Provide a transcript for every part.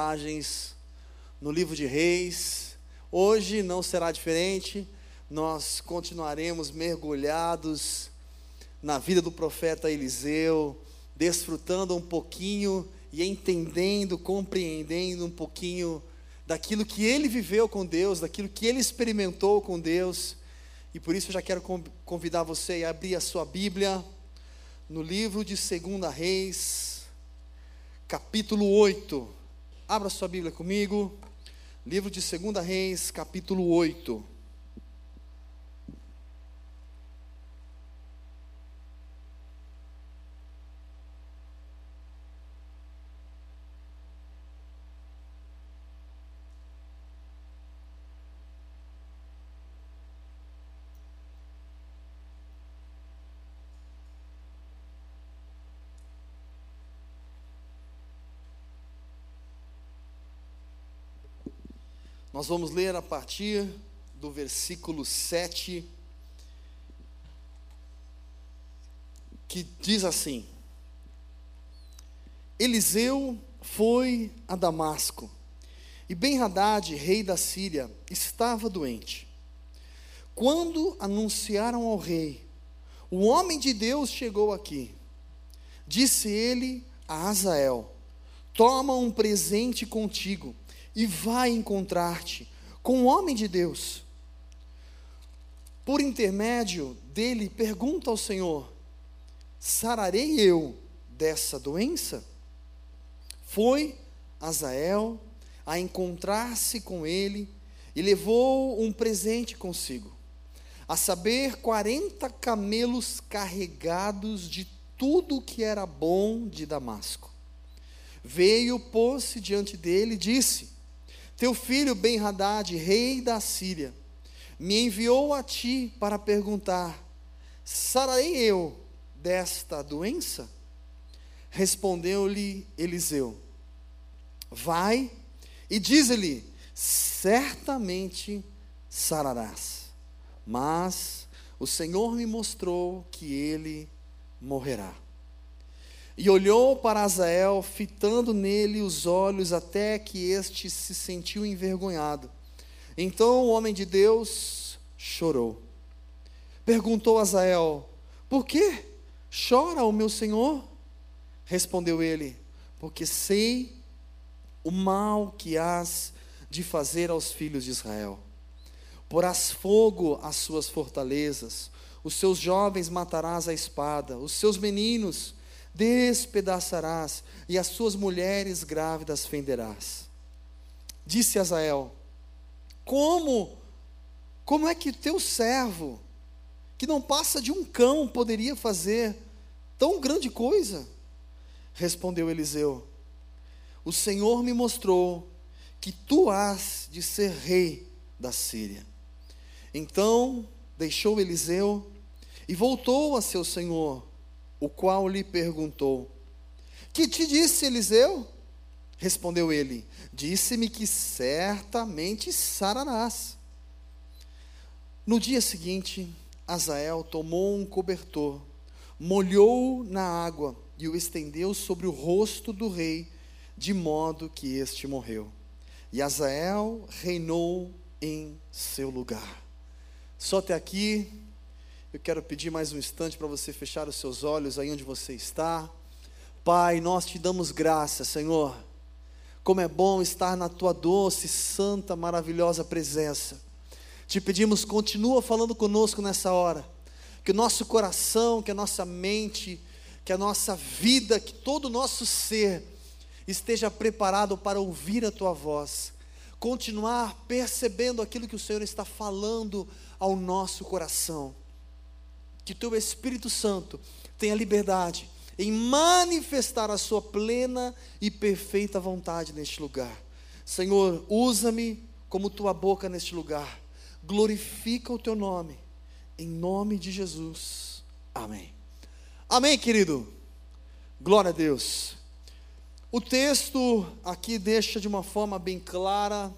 mensagens no livro de Reis. Hoje não será diferente, nós continuaremos mergulhados na vida do profeta Eliseu, desfrutando um pouquinho e entendendo, compreendendo um pouquinho daquilo que ele viveu com Deus, daquilo que ele experimentou com Deus. E por isso eu já quero convidar você a abrir a sua Bíblia no livro de 2 Reis, capítulo 8. Abra sua Bíblia comigo. Livro de 2 Reis, capítulo 8. Nós vamos ler a partir do versículo 7, que diz assim: Eliseu foi a Damasco, e Ben-Hadad, rei da Síria, estava doente. Quando anunciaram ao rei, o homem de Deus chegou aqui. Disse ele a Azael: Toma um presente contigo e vai encontrar-te com o homem de Deus. Por intermédio dele, pergunta ao Senhor: sararei eu dessa doença? Foi Azael a encontrar-se com ele e levou um presente consigo, a saber, quarenta camelos carregados de tudo que era bom de Damasco. Veio, pôs-se diante dele e disse: teu filho Ben-Hadad, rei da Síria, me enviou a ti para perguntar: sararei eu desta doença? Respondeu-lhe Eliseu: Vai e diz-lhe: certamente sararás. Mas o Senhor me mostrou que ele morrerá. E olhou para Azael, fitando nele os olhos, até que este se sentiu envergonhado. Então o homem de Deus chorou. Perguntou Azael: Por que chora o meu senhor? Respondeu ele: Porque sei o mal que has de fazer aos filhos de Israel. Porás fogo às suas fortalezas, os seus jovens matarás à espada, os seus meninos despedaçarás, e as suas mulheres grávidas fenderás. Disse Azael: Como? Como é que teu servo, que não passa de um cão, poderia fazer tão grande coisa? Respondeu Eliseu: O Senhor me mostrou que tu has de ser rei da Síria. Então deixou Eliseu e voltou a seu senhor o qual lhe perguntou: Que te disse Eliseu? Respondeu ele: Disse-me que certamente sararás. No dia seguinte, Azael tomou um cobertor, molhou na água e o estendeu sobre o rosto do rei, de modo que este morreu. E Azael reinou em seu lugar. Só até aqui, eu quero pedir mais um instante para você fechar os seus olhos aí onde você está. Pai, nós te damos graça, Senhor. Como é bom estar na tua doce, santa, maravilhosa presença. Te pedimos, continua falando conosco nessa hora. Que o nosso coração, que a nossa mente, que a nossa vida, que todo o nosso ser esteja preparado para ouvir a tua voz. Continuar percebendo aquilo que o Senhor está falando ao nosso coração que teu Espírito Santo tenha liberdade em manifestar a sua plena e perfeita vontade neste lugar. Senhor, usa-me como tua boca neste lugar. Glorifica o teu nome. Em nome de Jesus. Amém. Amém, querido. Glória a Deus. O texto aqui deixa de uma forma bem clara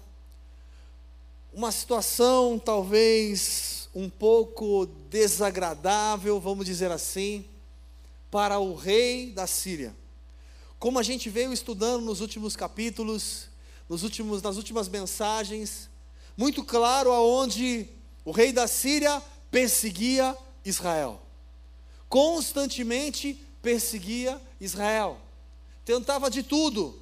uma situação talvez um pouco desagradável, vamos dizer assim, para o rei da Síria. Como a gente veio estudando nos últimos capítulos, nos últimos, nas últimas mensagens, muito claro aonde o rei da Síria perseguia Israel. Constantemente perseguia Israel. Tentava de tudo.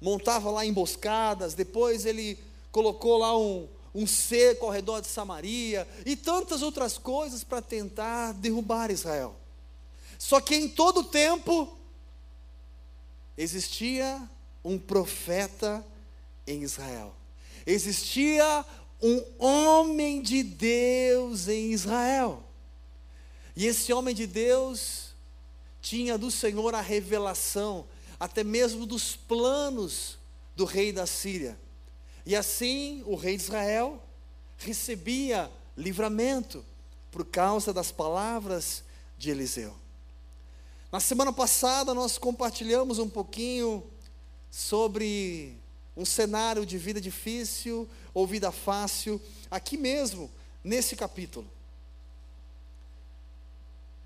Montava lá emboscadas, depois ele colocou lá um, um cerco ao redor de Samaria e tantas outras coisas para tentar derrubar Israel. Só que em todo tempo existia um profeta em Israel. Existia um homem de Deus em Israel. E esse homem de Deus tinha do Senhor a revelação, até mesmo dos planos do rei da Síria. E assim o rei de Israel recebia livramento por causa das palavras de Eliseu. Na semana passada nós compartilhamos um pouquinho sobre um cenário de vida difícil ou vida fácil, aqui mesmo, nesse capítulo.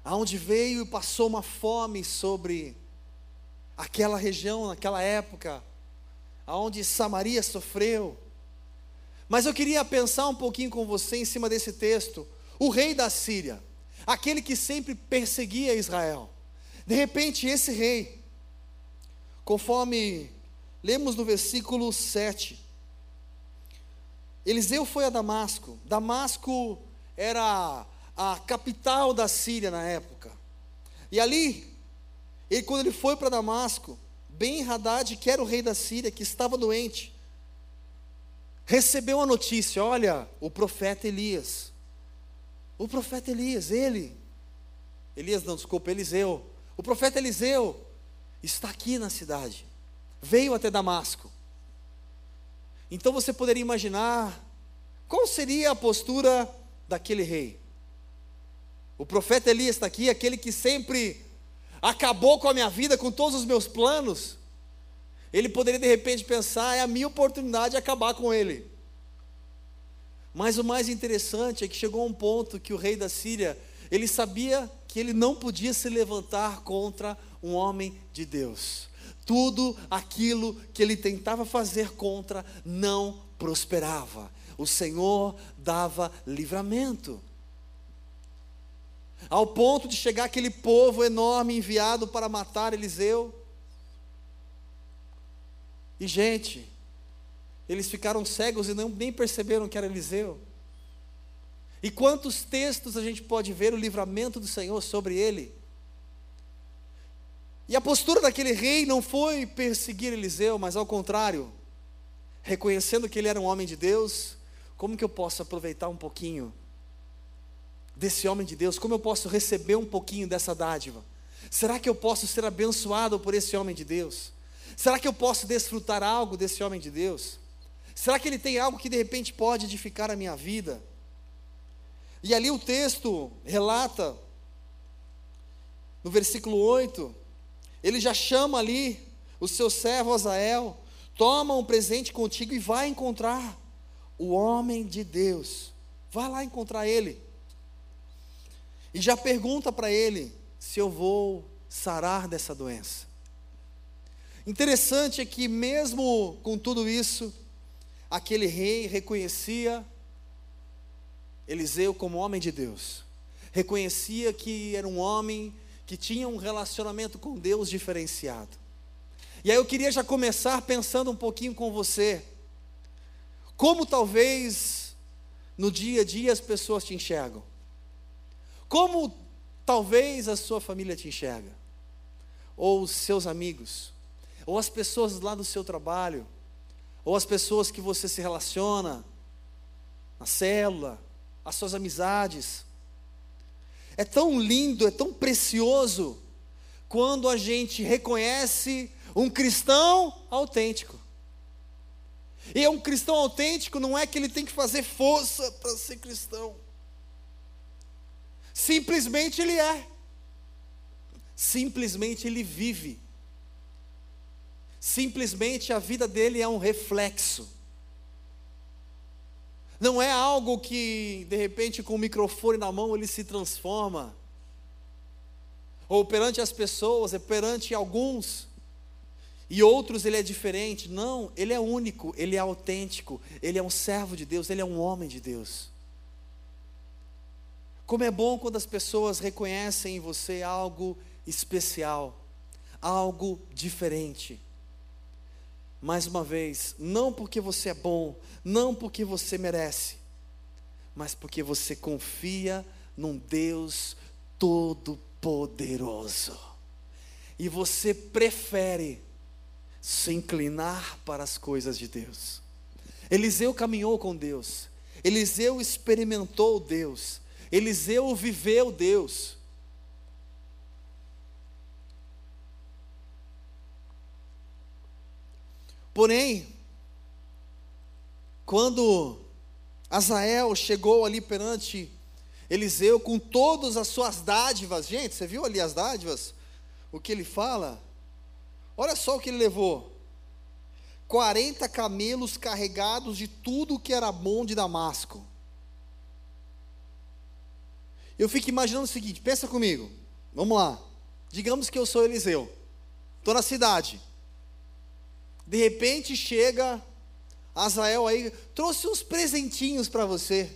Aonde veio e passou uma fome sobre aquela região, naquela época, aonde Samaria sofreu. Mas eu queria pensar um pouquinho com você em cima desse texto. O rei da Síria, aquele que sempre perseguia Israel. De repente, esse rei, conforme lemos no versículo 7, Eliseu foi a Damasco. Damasco era a capital da Síria na época. E ali, ele, quando ele foi para Damasco, Ben Haddad, que era o rei da Síria, que estava doente, recebeu a notícia: olha, o profeta Elias. O profeta Elias, ele, Elias não, desculpa, Eliseu. O profeta Eliseu está aqui na cidade, veio até Damasco. Então você poderia imaginar qual seria a postura daquele rei. O profeta Elias está aqui, aquele que sempre acabou com a minha vida, com todos os meus planos, ele poderia de repente pensar: é a minha oportunidade de acabar com ele. Mas o mais interessante é que chegou a um ponto que o rei da Síria, ele sabia que ele não podia se levantar contra um homem de Deus. Tudo aquilo que ele tentava fazer contra não prosperava. O Senhor dava livramento ao ponto de chegar aquele povo enorme enviado para matar Eliseu. E, gente, eles ficaram cegos e não, nem perceberam que era Eliseu. E quantos textos a gente pode ver o livramento do Senhor sobre ele? E a postura daquele rei não foi perseguir Eliseu, mas ao contrário, reconhecendo que ele era um homem de Deus, como que eu posso aproveitar um pouquinho desse homem de Deus? Como eu posso receber um pouquinho dessa dádiva? Será que eu posso ser abençoado por esse homem de Deus? Será que eu posso desfrutar algo desse homem de Deus? Será que ele tem algo que de repente pode edificar a minha vida? E ali o texto relata, no versículo 8, ele já chama ali o seu servo Azael, toma um presente contigo e vai encontrar o homem de Deus. Vai lá encontrar ele. E já pergunta para ele se eu vou sarar dessa doença. Interessante é que, mesmo com tudo isso, aquele rei reconhecia Eliseu como homem de Deus, reconhecia que era um homem que tinha um relacionamento com Deus diferenciado. E aí eu queria já começar pensando um pouquinho com você, como talvez no dia a dia as pessoas te enxergam. Como talvez a sua família te enxerga, ou os seus amigos, ou as pessoas lá do seu trabalho, ou as pessoas que você se relaciona, na célula, as suas amizades. É tão lindo, é tão precioso quando a gente reconhece um cristão autêntico. E um cristão autêntico não é que ele tem que fazer força para ser cristão. Simplesmente ele é. Simplesmente ele vive. Simplesmente a vida dele é um reflexo. Não é algo que, de repente, com o microfone na mão ele se transforma. Ou perante as pessoas, é perante alguns. e outros ele é diferente. Não, ele é único, ele é autêntico, ele é um servo de Deus, ele é um homem de Deus. Como é bom quando as pessoas reconhecem em você algo especial, algo diferente. Mais uma vez, não porque você é bom, não porque você merece, mas porque você confia num Deus todo-poderoso. E você prefere se inclinar para as coisas de Deus. Eliseu caminhou com Deus. Eliseu experimentou Deus. Eliseu viveu Deus. Porém, quando Azael chegou ali perante Eliseu com todas as suas dádivas, gente, você viu ali as dádivas? O que ele fala? Olha só o que ele levou: 40 camelos carregados de tudo que era bom de Damasco. Eu fico imaginando o seguinte: pensa comigo, vamos lá. Digamos que eu sou Eliseu, estou na cidade. De repente chega Azael aí, trouxe uns presentinhos para você.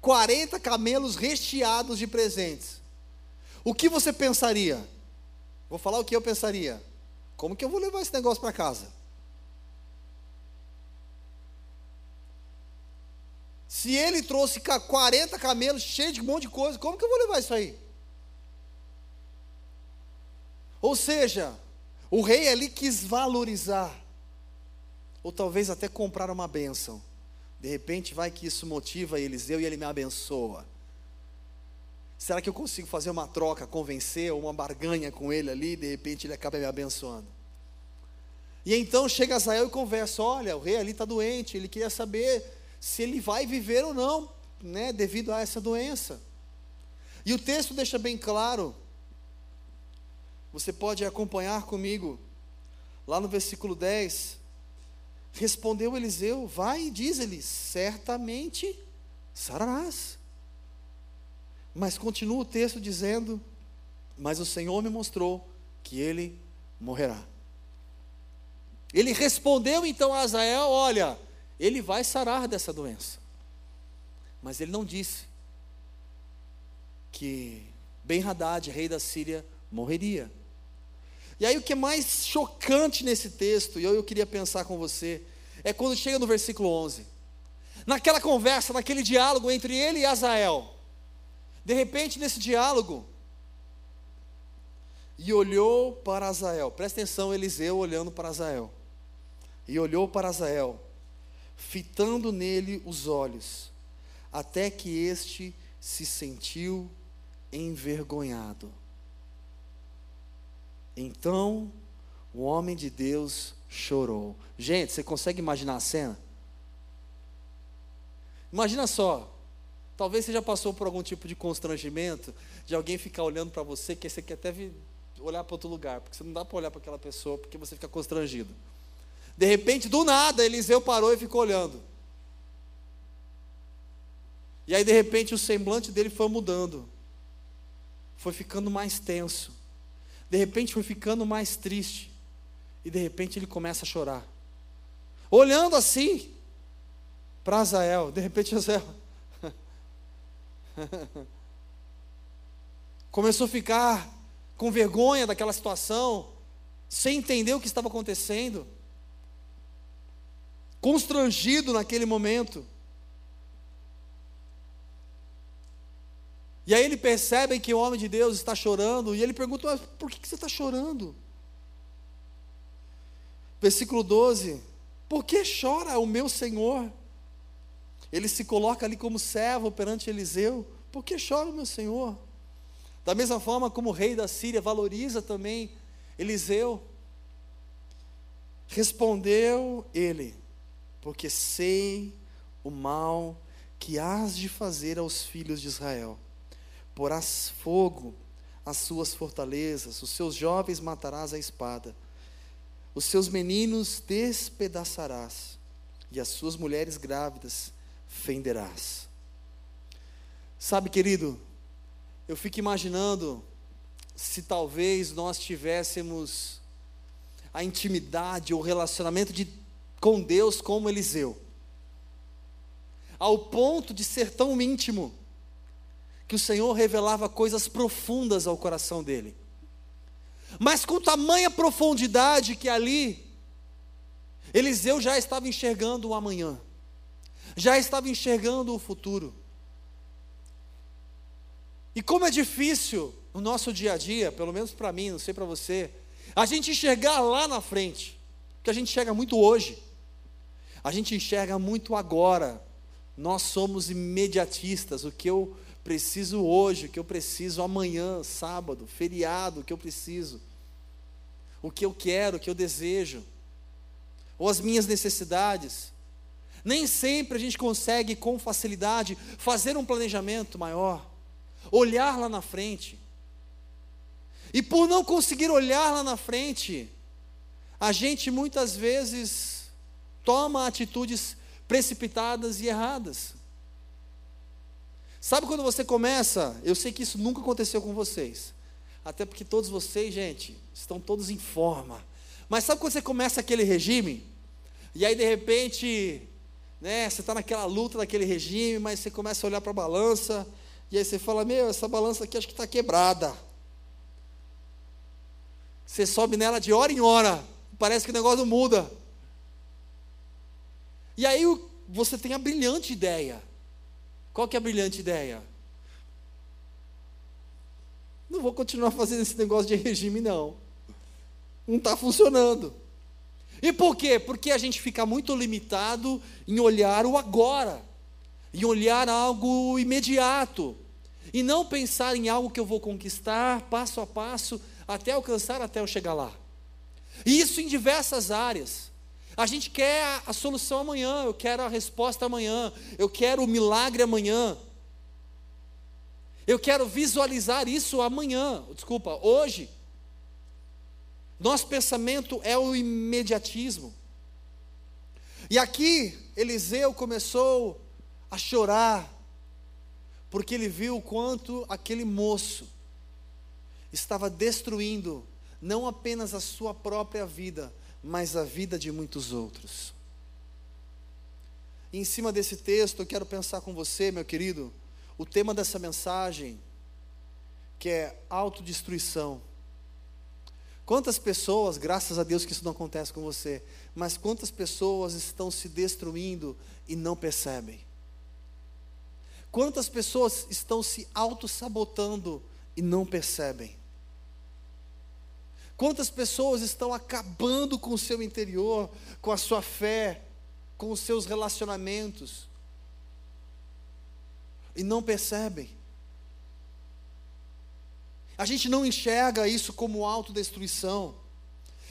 40 camelos recheados de presentes. O que você pensaria? Vou falar o que eu pensaria. Como que eu vou levar esse negócio para casa? Se ele trouxe 40 camelos cheios de um monte de coisa, como que eu vou levar isso aí? Ou seja, o rei ali quis valorizar, ou talvez até comprar uma bênção. De repente vai que isso motiva Eliseu e ele me abençoa. Será que eu consigo fazer uma troca, convencer, ou uma barganha com ele ali, de repente ele acaba me abençoando? E então chega Azael e conversa: olha, o rei ali está doente, ele queria saber se ele vai viver ou não, né, devido a essa doença. E o texto deixa bem claro você pode acompanhar comigo, lá no versículo 10. Respondeu Eliseu: Vai e diz-lhe, certamente sararás. Mas continua o texto dizendo: Mas o Senhor me mostrou que ele morrerá. Ele respondeu então a Azael: Olha, ele vai sarar dessa doença. Mas ele não disse que Ben-Hadad, rei da Síria, morreria. E aí o que é mais chocante nesse texto, e eu, eu queria pensar com você, é quando chega no versículo 11. Naquela conversa, naquele diálogo entre ele e Azael. De repente, nesse diálogo, e olhou para Azael. Presta atenção, Eliseu olhando para Azael. E olhou para Azael, fitando nele os olhos, até que este se sentiu envergonhado. Então o homem de Deus chorou. Gente, você consegue imaginar a cena? Imagina só, talvez você já passou por algum tipo de constrangimento, de alguém ficar olhando para você, que você quer até olhar para outro lugar, porque você não dá para olhar para aquela pessoa, porque você fica constrangido. De repente, do nada, Eliseu parou e ficou olhando. E aí, de repente, o semblante dele foi mudando, foi ficando mais tenso de repente foi ficando mais triste. E de repente ele começa a chorar. Olhando assim para Azael, de repente Azael começou a ficar com vergonha daquela situação, sem entender o que estava acontecendo, constrangido naquele momento. E aí ele percebe que o homem de Deus está chorando, e ele pergunta: Mas por que você está chorando? Versículo 12: Por que chora o meu Senhor? Ele se coloca ali como servo perante Eliseu: Por que chora o meu Senhor? Da mesma forma como o rei da Síria valoriza também Eliseu. Respondeu ele: Porque sei o mal que hás de fazer aos filhos de Israel porás fogo às suas fortalezas, os seus jovens matarás a espada, os seus meninos despedaçarás, e as suas mulheres grávidas fenderás. Sabe, querido, eu fico imaginando se talvez nós tivéssemos a intimidade, o relacionamento de, com Deus como Eliseu. Ao ponto de ser tão íntimo, que o Senhor revelava coisas profundas ao coração dele. Mas com tamanha profundidade que ali, Eliseu já estava enxergando o amanhã, já estava enxergando o futuro. E como é difícil no nosso dia a dia, pelo menos para mim, não sei para você, a gente enxergar lá na frente, porque a gente enxerga muito hoje, a gente enxerga muito agora. Nós somos imediatistas, o que eu preciso hoje, o que eu preciso amanhã, sábado, feriado, o que eu preciso, o que eu quero, o que eu desejo, ou as minhas necessidades. Nem sempre a gente consegue com facilidade fazer um planejamento maior, olhar lá na frente. E por não conseguir olhar lá na frente, a gente muitas vezes toma atitudes precipitadas e erradas. Sabe quando você começa? Eu sei que isso nunca aconteceu com vocês. Até porque todos vocês, gente, estão todos em forma. Mas sabe quando você começa aquele regime? E aí de repente, né, você está naquela luta daquele regime, mas você começa a olhar para a balança, e aí você fala, meu, essa balança aqui acho que está quebrada. Você sobe nela de hora em hora, parece que o negócio muda. E aí você tem a brilhante ideia qual que é a brilhante ideia? Não vou continuar fazendo esse negócio de regime, não. Não está funcionando. E por quê? Porque a gente fica muito limitado em olhar o agora, em olhar algo imediato, e não pensar em algo que eu vou conquistar passo a passo, até alcançar, até eu chegar lá. E isso em diversas áreas. A gente quer a solução amanhã, eu quero a resposta amanhã, eu quero o milagre amanhã. Eu quero visualizar isso amanhã, desculpa, hoje. Nosso pensamento é o imediatismo. E aqui Eliseu começou a chorar, porque ele viu o quanto aquele moço estava destruindo não apenas a sua própria vida, mas a vida de muitos outros. E em cima desse texto, eu quero pensar com você, meu querido, o tema dessa mensagem, que é autodestruição. Quantas pessoas, graças a Deus que isso não acontece com você, mas quantas pessoas estão se destruindo e não percebem? Quantas pessoas estão se auto-sabotando e não percebem? Quantas pessoas estão acabando com o seu interior, com a sua fé, com os seus relacionamentos, e não percebem? A gente não enxerga isso como autodestruição,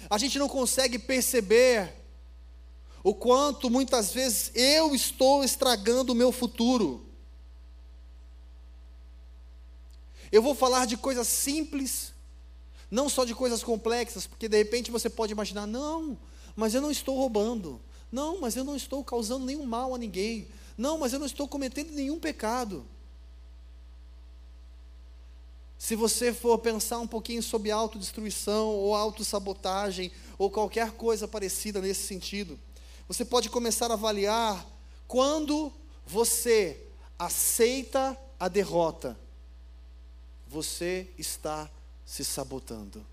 a gente não consegue perceber o quanto muitas vezes eu estou estragando o meu futuro. Eu vou falar de coisas simples, não só de coisas complexas, porque de repente você pode imaginar, não, mas eu não estou roubando. Não, mas eu não estou causando nenhum mal a ninguém. Não, mas eu não estou cometendo nenhum pecado. Se você for pensar um pouquinho sobre autodestruição ou autossabotagem ou qualquer coisa parecida nesse sentido, você pode começar a avaliar quando você aceita a derrota, você está se sabotando.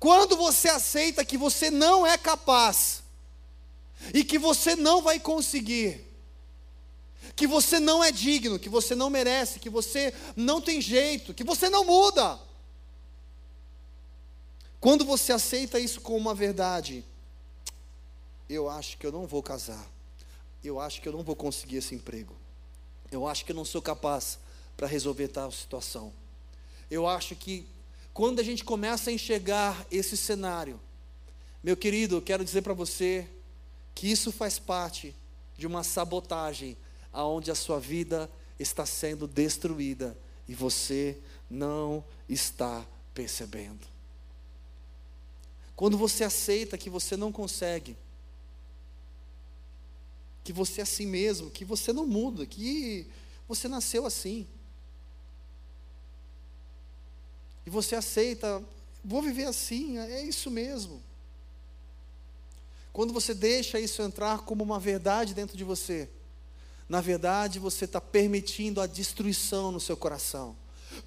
Quando você aceita que você não é capaz, e que você não vai conseguir, que você não é digno, que você não merece, que você não tem jeito, que você não muda. Quando você aceita isso como uma verdade, eu acho que eu não vou casar, eu acho que eu não vou conseguir esse emprego, eu acho que eu não sou capaz para resolver tal situação eu acho que quando a gente começa a enxergar esse cenário, meu querido, eu quero dizer para você que isso faz parte de uma sabotagem aonde a sua vida está sendo destruída e você não está percebendo. Quando você aceita que você não consegue, que você é assim mesmo, que você não muda, que você nasceu assim. E você aceita, vou viver assim, é isso mesmo. Quando você deixa isso entrar como uma verdade dentro de você, na verdade você está permitindo a destruição no seu coração.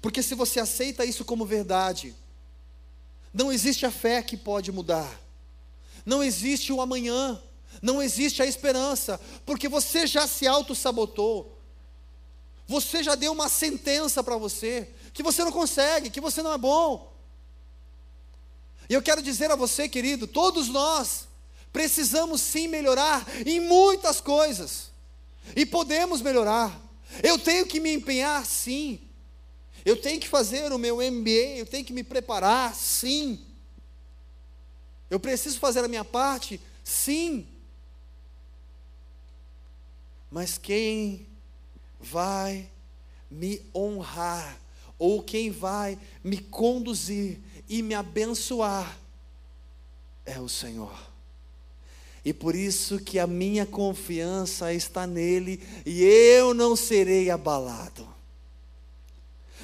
Porque se você aceita isso como verdade, não existe a fé que pode mudar, não existe o amanhã, não existe a esperança, porque você já se auto-sabotou, você já deu uma sentença para você, que você não consegue, que você não é bom. E eu quero dizer a você, querido, todos nós precisamos sim melhorar em muitas coisas, e podemos melhorar. Eu tenho que me empenhar, sim. Eu tenho que fazer o meu MBA, eu tenho que me preparar, sim. Eu preciso fazer a minha parte, sim. Mas quem vai me honrar, ou quem vai me conduzir e me abençoar, é o Senhor. E por isso que a minha confiança está nele e eu não serei abalado.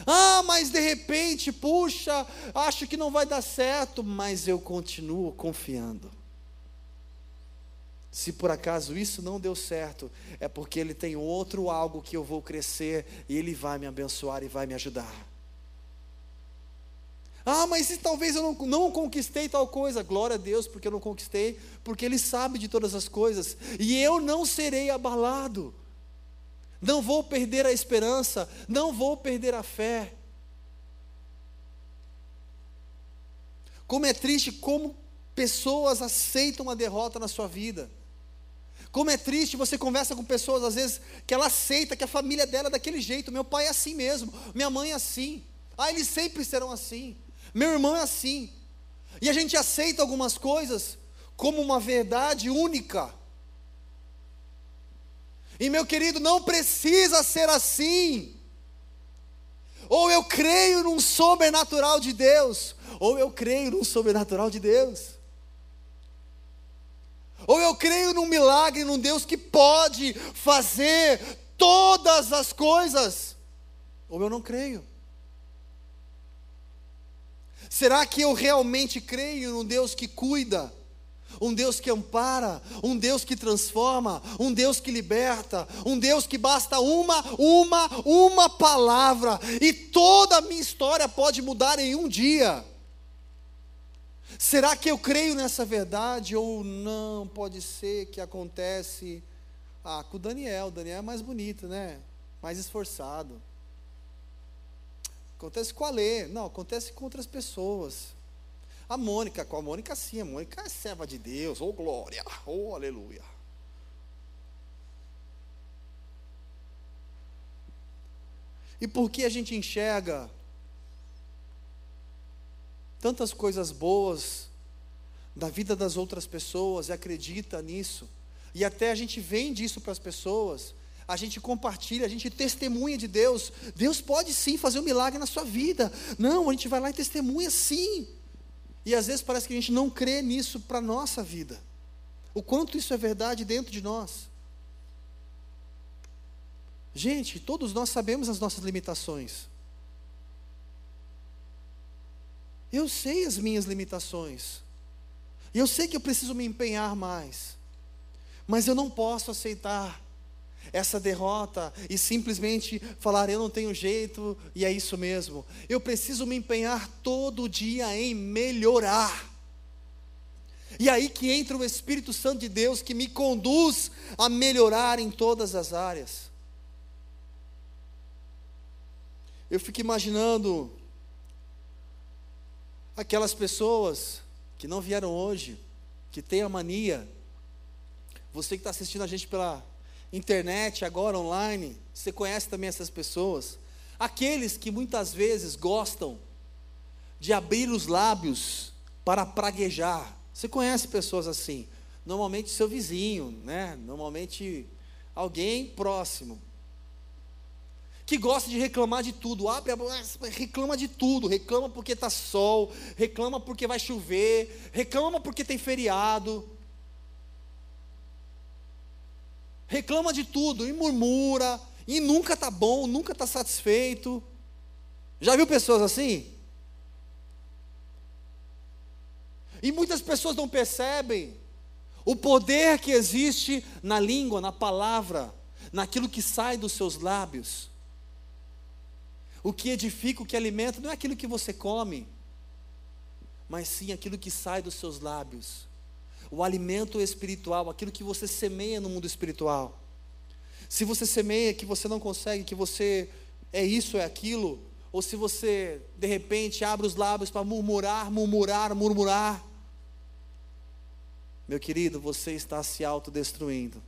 Ah, mas de repente, puxa, acho que não vai dar certo, mas eu continuo confiando. Se por acaso isso não deu certo, é porque ele tem outro algo que eu vou crescer e ele vai me abençoar e vai me ajudar. Ah, mas se talvez eu não, não conquistei tal coisa, glória a Deus, porque eu não conquistei, porque Ele sabe de todas as coisas, e eu não serei abalado, não vou perder a esperança, não vou perder a fé. Como é triste como pessoas aceitam a derrota na sua vida. Como é triste, você conversa com pessoas às vezes que ela aceita que a família dela é daquele jeito, meu pai é assim mesmo, minha mãe é assim. Ah, eles sempre serão assim. Meu irmão é assim. E a gente aceita algumas coisas como uma verdade única. E meu querido, não precisa ser assim. Ou eu creio num sobrenatural de Deus, ou eu creio num sobrenatural de Deus. Ou eu creio num milagre, num Deus que pode fazer todas as coisas, ou eu não creio. Será que eu realmente creio num Deus que cuida? Um Deus que ampara, um Deus que transforma, um Deus que liberta, um Deus que basta uma, uma, uma palavra e toda a minha história pode mudar em um dia. Será que eu creio nessa verdade ou não? Pode ser que acontece ah, com o Daniel. O Daniel é mais bonito, né? Mais esforçado. Acontece com a Lê. Não, acontece com outras pessoas. A Mônica, com a Mônica sim, a Mônica é serva de Deus, oh glória, oh aleluia. E por que a gente enxerga tantas coisas boas da vida das outras pessoas e acredita nisso, e até a gente vende isso para as pessoas, a gente compartilha, a gente testemunha de Deus. Deus pode sim fazer um milagre na sua vida. Não, a gente vai lá e testemunha sim. E às vezes parece que a gente não crê nisso para a nossa vida. O quanto isso é verdade dentro de nós. Gente, todos nós sabemos as nossas limitações. Eu sei as minhas limitações. E eu sei que eu preciso me empenhar mais. Mas eu não posso aceitar essa derrota e simplesmente falar eu não tenho jeito e é isso mesmo. Eu preciso me empenhar todo dia em melhorar. E aí que entra o Espírito Santo de Deus que me conduz a melhorar em todas as áreas. Eu fico imaginando aquelas pessoas que não vieram hoje, que têm a mania, você que está assistindo a gente pela internet, agora online, você conhece também essas pessoas. Aqueles que muitas vezes gostam de abrir os lábios para praguejar. Você conhece pessoas assim? Normalmente seu vizinho, né? Normalmente alguém próximo. Que gosta de reclamar de tudo, abre a reclama de tudo, reclama porque está sol, reclama porque vai chover, reclama porque tem feriado, reclama de tudo e murmura, e nunca está bom, nunca está satisfeito. Já viu pessoas assim? E muitas pessoas não percebem o poder que existe na língua, na palavra, naquilo que sai dos seus lábios. O que edifica, o que alimenta, não é aquilo que você come, mas sim aquilo que sai dos seus lábios. O alimento espiritual, aquilo que você semeia no mundo espiritual. Se você semeia que você não consegue, que você é isso, é aquilo, ou se você de repente abre os lábios para murmurar, murmurar, murmurar, meu querido, você está se autodestruindo,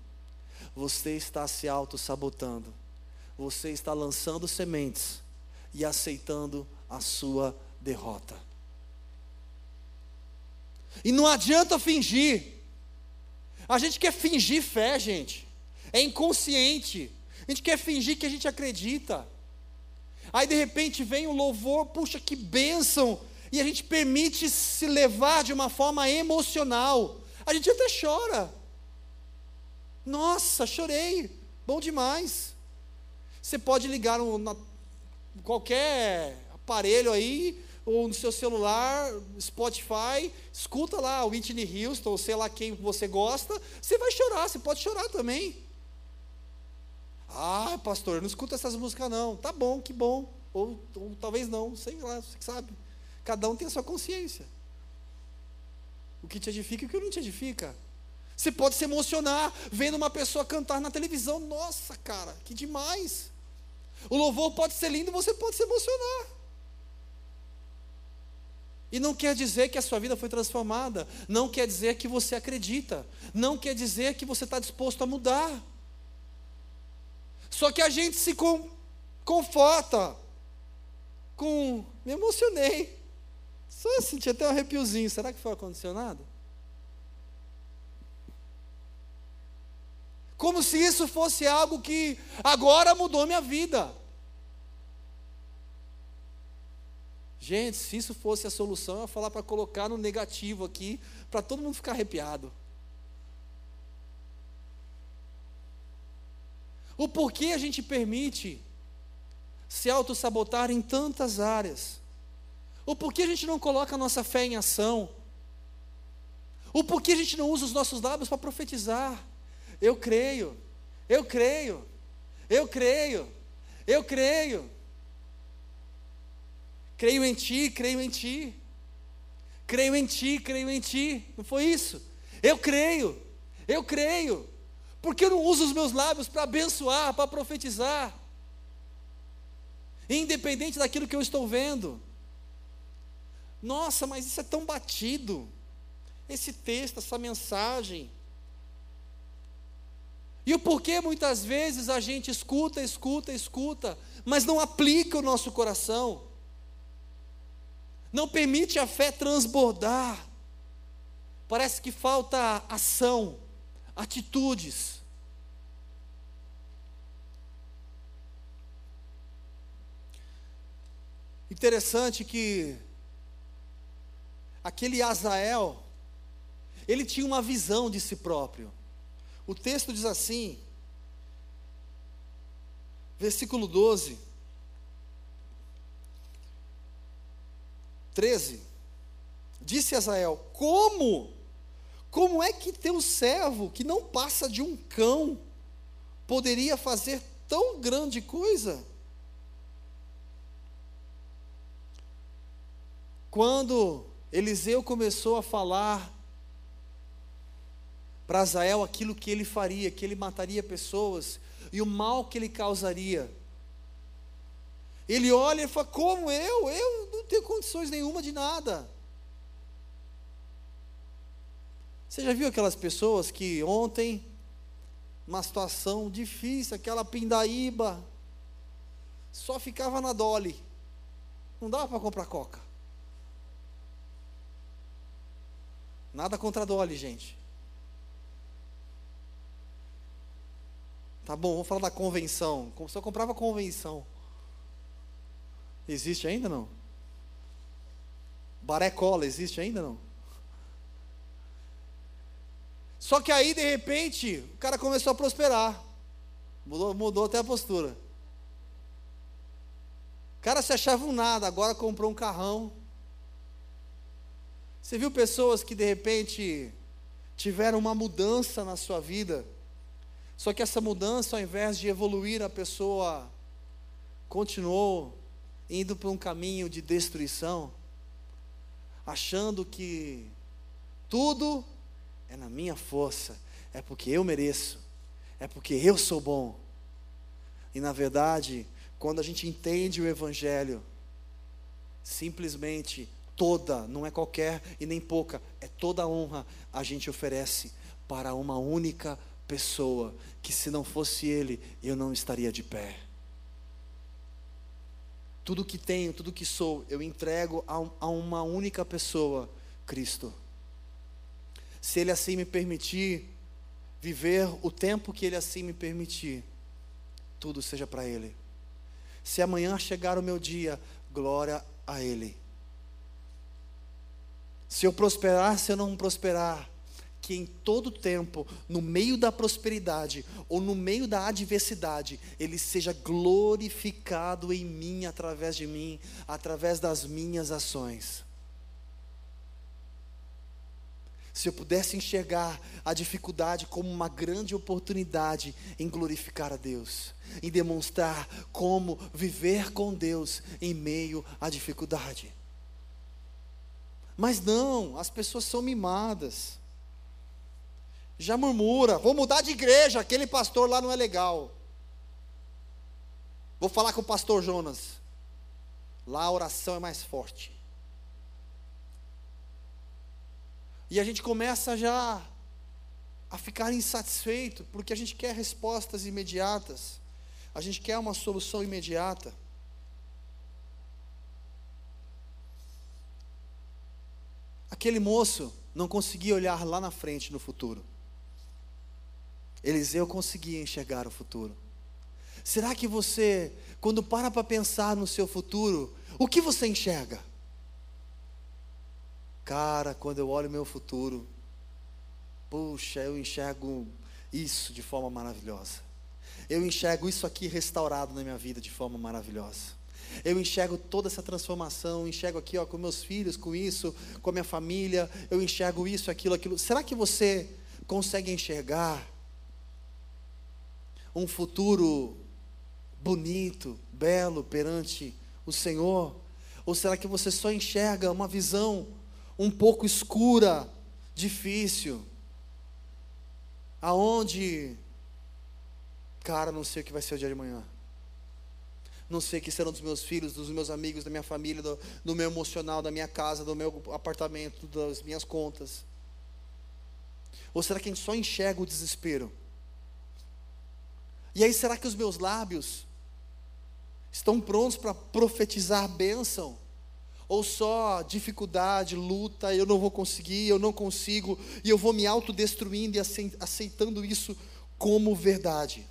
você está se auto-sabotando, você está lançando sementes e aceitando a sua derrota. E não adianta fingir. A gente quer fingir fé, gente. É inconsciente. A gente quer fingir que a gente acredita. Aí de repente vem o louvor, puxa que bênção, e a gente permite se levar de uma forma emocional. A gente até chora. Nossa, chorei, bom demais. Você pode ligar na, qualquer aparelho aí, ou no seu celular, Spotify, escuta lá o Whitney Houston, ou sei lá quem você gosta, você vai chorar, você pode chorar também. Ah, pastor, não escuta essas músicas não. Tá bom, que bom. Ou, ou talvez não, sei lá, você sabe. Cada um tem a sua consciência. O que te edifica e o que não te edifica. Você pode se emocionar vendo uma pessoa cantar na televisão. Nossa, cara, que demais. O louvor pode ser lindo, você pode se emocionar. E não quer dizer que a sua vida foi transformada, não quer dizer que você acredita, não quer dizer que você está disposto a mudar. Só que a gente se com, conforta com. Me emocionei. Só senti até um arrepiozinho. Será que foi acondicionado? Como se isso fosse algo que agora mudou minha vida. Gente, se isso fosse a solução, eu ia falar para colocar no negativo aqui, para todo mundo ficar arrepiado. O porquê a gente permite se auto-sabotar em tantas áreas? O porquê a gente não coloca a nossa fé em ação? O porquê a gente não usa os nossos lábios para profetizar? Eu creio, eu creio, eu creio, eu creio. Creio em ti, creio em ti. Creio em ti, creio em ti. Não foi isso? Eu creio, eu creio. Porque eu não uso os meus lábios para abençoar, para profetizar? Independente daquilo que eu estou vendo. Nossa, mas isso é tão batido. Esse texto, essa mensagem. E o porquê muitas vezes a gente escuta, escuta, escuta, mas não aplica o nosso coração. Não permite a fé transbordar. Parece que falta ação atitudes. Interessante que aquele Azael, ele tinha uma visão de si próprio. O texto diz assim, versículo 12, 13: Disse Azael: Como como é que teu servo, que não passa de um cão, poderia fazer tão grande coisa? Quando Eliseu começou a falar para Azael aquilo que ele faria, que ele mataria pessoas e o mal que ele causaria. Ele olha e fala: Como eu? Eu não tenho condições nenhuma de nada. Você já viu aquelas pessoas que ontem, uma situação difícil, aquela pindaíba, só ficava na Dolly, não dava para comprar coca. Nada contra a Dolly, gente. Tá bom, vamos falar da convenção. Só comprava convenção. Existe ainda não? Baré cola, existe ainda não? Só que aí, de repente, o cara começou a prosperar. Mudou, mudou até a postura. O cara se achava um nada, agora comprou um carrão. Você viu pessoas que de repente tiveram uma mudança na sua vida, só que essa mudança, ao invés de evoluir, a pessoa continuou indo por um caminho de destruição, achando que tudo é na minha força, é porque eu mereço, é porque eu sou bom. E na verdade, quando a gente entende o Evangelho, simplesmente toda, não é qualquer e nem pouca, é toda a honra a gente oferece para uma única pessoa, que se não fosse Ele, eu não estaria de pé. Tudo que tenho, tudo que sou, eu entrego a, a uma única pessoa, Cristo. Se Ele assim me permitir viver o tempo que Ele assim me permitir, tudo seja para Ele. Se amanhã chegar o meu dia, glória a Ele. Se eu prosperar, se eu não prosperar, que em todo tempo, no meio da prosperidade ou no meio da adversidade, Ele seja glorificado em mim, através de mim, através das minhas ações. Se eu pudesse enxergar a dificuldade como uma grande oportunidade em glorificar a Deus, em demonstrar como viver com Deus em meio à dificuldade. Mas não, as pessoas são mimadas já murmura, vou mudar de igreja, aquele pastor lá não é legal. Vou falar com o pastor Jonas. Lá a oração é mais forte. E a gente começa já a ficar insatisfeito, porque a gente quer respostas imediatas. A gente quer uma solução imediata. Aquele moço não conseguia olhar lá na frente no futuro. Eliseu conseguia enxergar o futuro. Será que você, quando para para pensar no seu futuro, o que você enxerga? Cara, quando eu olho meu futuro, puxa, eu enxergo isso de forma maravilhosa. Eu enxergo isso aqui restaurado na minha vida de forma maravilhosa. Eu enxergo toda essa transformação, enxergo aqui ó, com meus filhos, com isso, com a minha família, eu enxergo isso, aquilo, aquilo. Será que você consegue enxergar um futuro bonito, belo perante o Senhor? Ou será que você só enxerga uma visão um pouco escura, difícil? Aonde, cara, não sei o que vai ser o dia de amanhã. Não sei o que serão dos meus filhos, dos meus amigos, da minha família, do, do meu emocional, da minha casa, do meu apartamento, das minhas contas. Ou será que a gente só enxerga o desespero? E aí, será que os meus lábios estão prontos para profetizar bênção? Ou só dificuldade, luta, eu não vou conseguir, eu não consigo, e eu vou me autodestruindo e aceitando isso como verdade?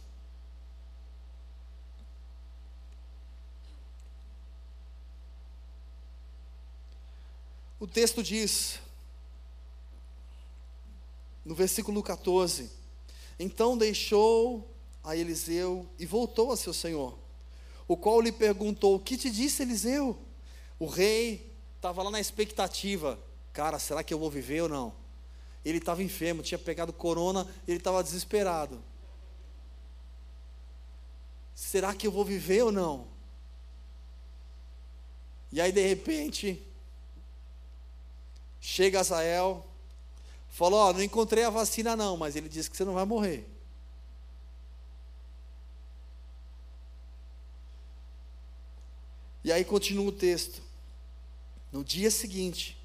O texto diz, no versículo 14: Então deixou a Eliseu e voltou a seu senhor, o qual lhe perguntou: O que te disse Eliseu? O rei estava lá na expectativa: Cara, será que eu vou viver ou não? Ele estava enfermo, tinha pegado corona, ele estava desesperado. Será que eu vou viver ou não? E aí, de repente, chega Azael, falou: Ó, oh, não encontrei a vacina, não, mas ele disse que você não vai morrer. E aí continua o texto. No dia seguinte,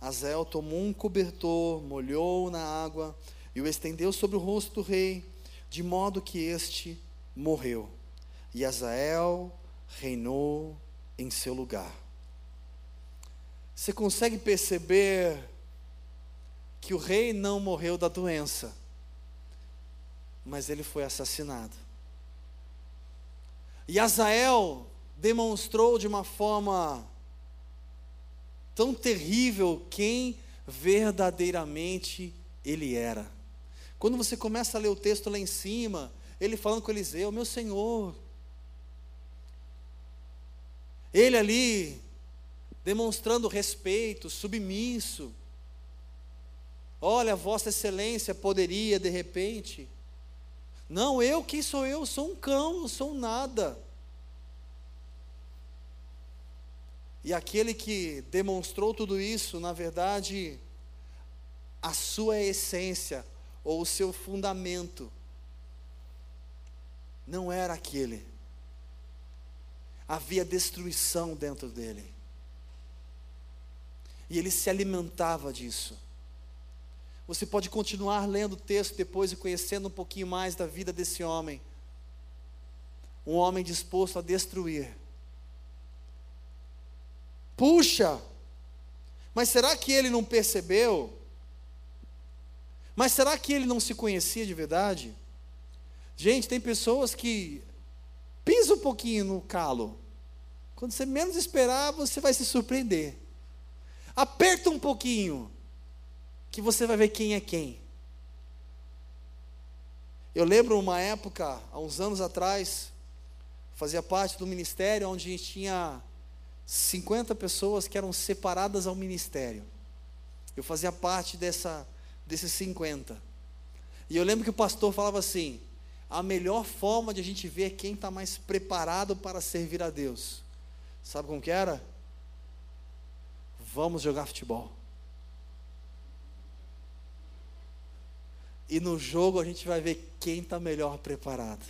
Azel tomou um cobertor, molhou na água e o estendeu sobre o rosto do rei, de modo que este morreu. E Azael reinou em seu lugar. Você consegue perceber que o rei não morreu da doença, mas ele foi assassinado. E Azael demonstrou de uma forma tão terrível quem verdadeiramente ele era. Quando você começa a ler o texto lá em cima, ele falando com Eliseu, meu Senhor, ele ali demonstrando respeito, submisso, Olha, Vossa Excelência poderia de repente. Não, eu, quem sou eu? Sou um cão, sou um nada. E aquele que demonstrou tudo isso, na verdade, a sua essência ou o seu fundamento não era aquele. Havia destruição dentro dele. E ele se alimentava disso. Você pode continuar lendo o texto depois e conhecendo um pouquinho mais da vida desse homem. Um homem disposto a destruir. Puxa! Mas será que ele não percebeu? Mas será que ele não se conhecia de verdade? Gente, tem pessoas que pisa um pouquinho no calo. Quando você menos esperar, você vai se surpreender. Aperta um pouquinho, que você vai ver quem é quem. Eu lembro uma época, há uns anos atrás, fazia parte do ministério onde a gente tinha 50 pessoas que eram separadas ao ministério. Eu fazia parte dessa, desses 50. E eu lembro que o pastor falava assim: a melhor forma de a gente ver quem está mais preparado para servir a Deus. Sabe como que era? Vamos jogar futebol. E no jogo a gente vai ver quem está melhor preparado.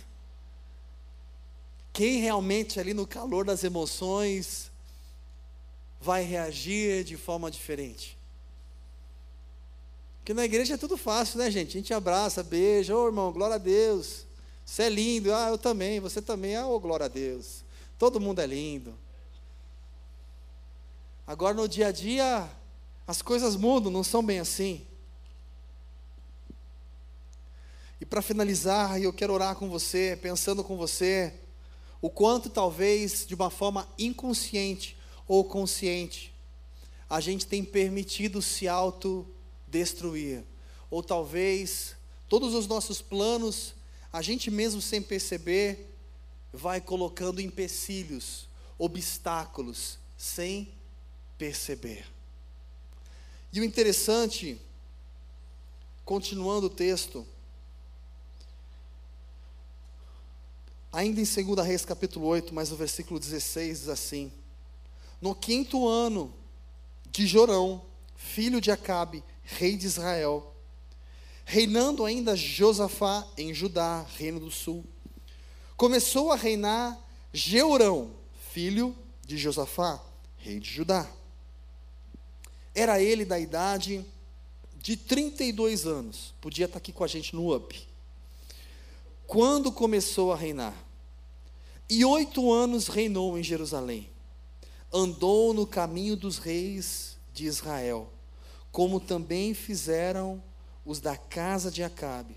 Quem realmente ali no calor das emoções vai reagir de forma diferente. Porque na igreja é tudo fácil, né, gente? A gente abraça, beija, ô oh, irmão, glória a Deus. Você é lindo, ah, eu também, você também, ah, oh, glória a Deus. Todo mundo é lindo. Agora no dia a dia, as coisas mudam, não são bem assim. E para finalizar, eu quero orar com você, pensando com você, o quanto talvez de uma forma inconsciente ou consciente, a gente tem permitido se autodestruir. Ou talvez todos os nossos planos, a gente mesmo sem perceber, vai colocando empecilhos, obstáculos, sem perceber. E o interessante, continuando o texto, ainda em 2 Reis capítulo 8, mas no versículo 16 diz assim: no quinto ano de Jorão, filho de Acabe, rei de Israel, reinando ainda Josafá em Judá, reino do sul, começou a reinar Jeurão, filho de Josafá, rei de Judá. Era ele da idade de 32 anos, podia estar aqui com a gente no UP. Quando começou a reinar, e oito anos reinou em Jerusalém andou no caminho dos reis de Israel, como também fizeram os da casa de Acabe,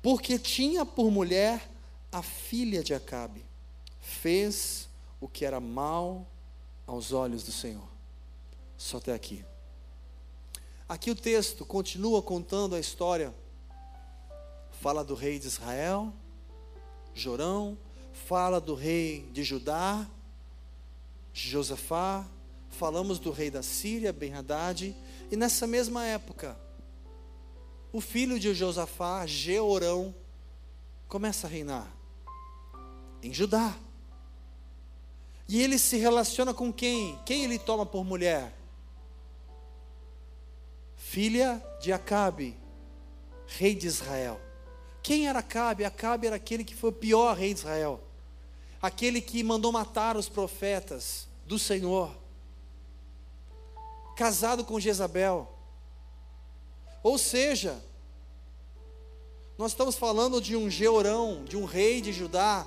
porque tinha por mulher a filha de Acabe. Fez o que era mal aos olhos do Senhor. Só até aqui. Aqui o texto continua contando a história. Fala do rei de Israel, Jorão, fala do rei de Judá, Josafá, falamos do rei da Síria, Ben-Hadad, e nessa mesma época, o filho de Josafá, Jeorão, começa a reinar em Judá. E ele se relaciona com quem? Quem ele toma por mulher? Filha de Acabe, rei de Israel. Quem era Acabe? Acabe era aquele que foi o pior rei de Israel aquele que mandou matar os profetas do Senhor, casado com Jezabel. Ou seja, nós estamos falando de um Georão, de um rei de Judá,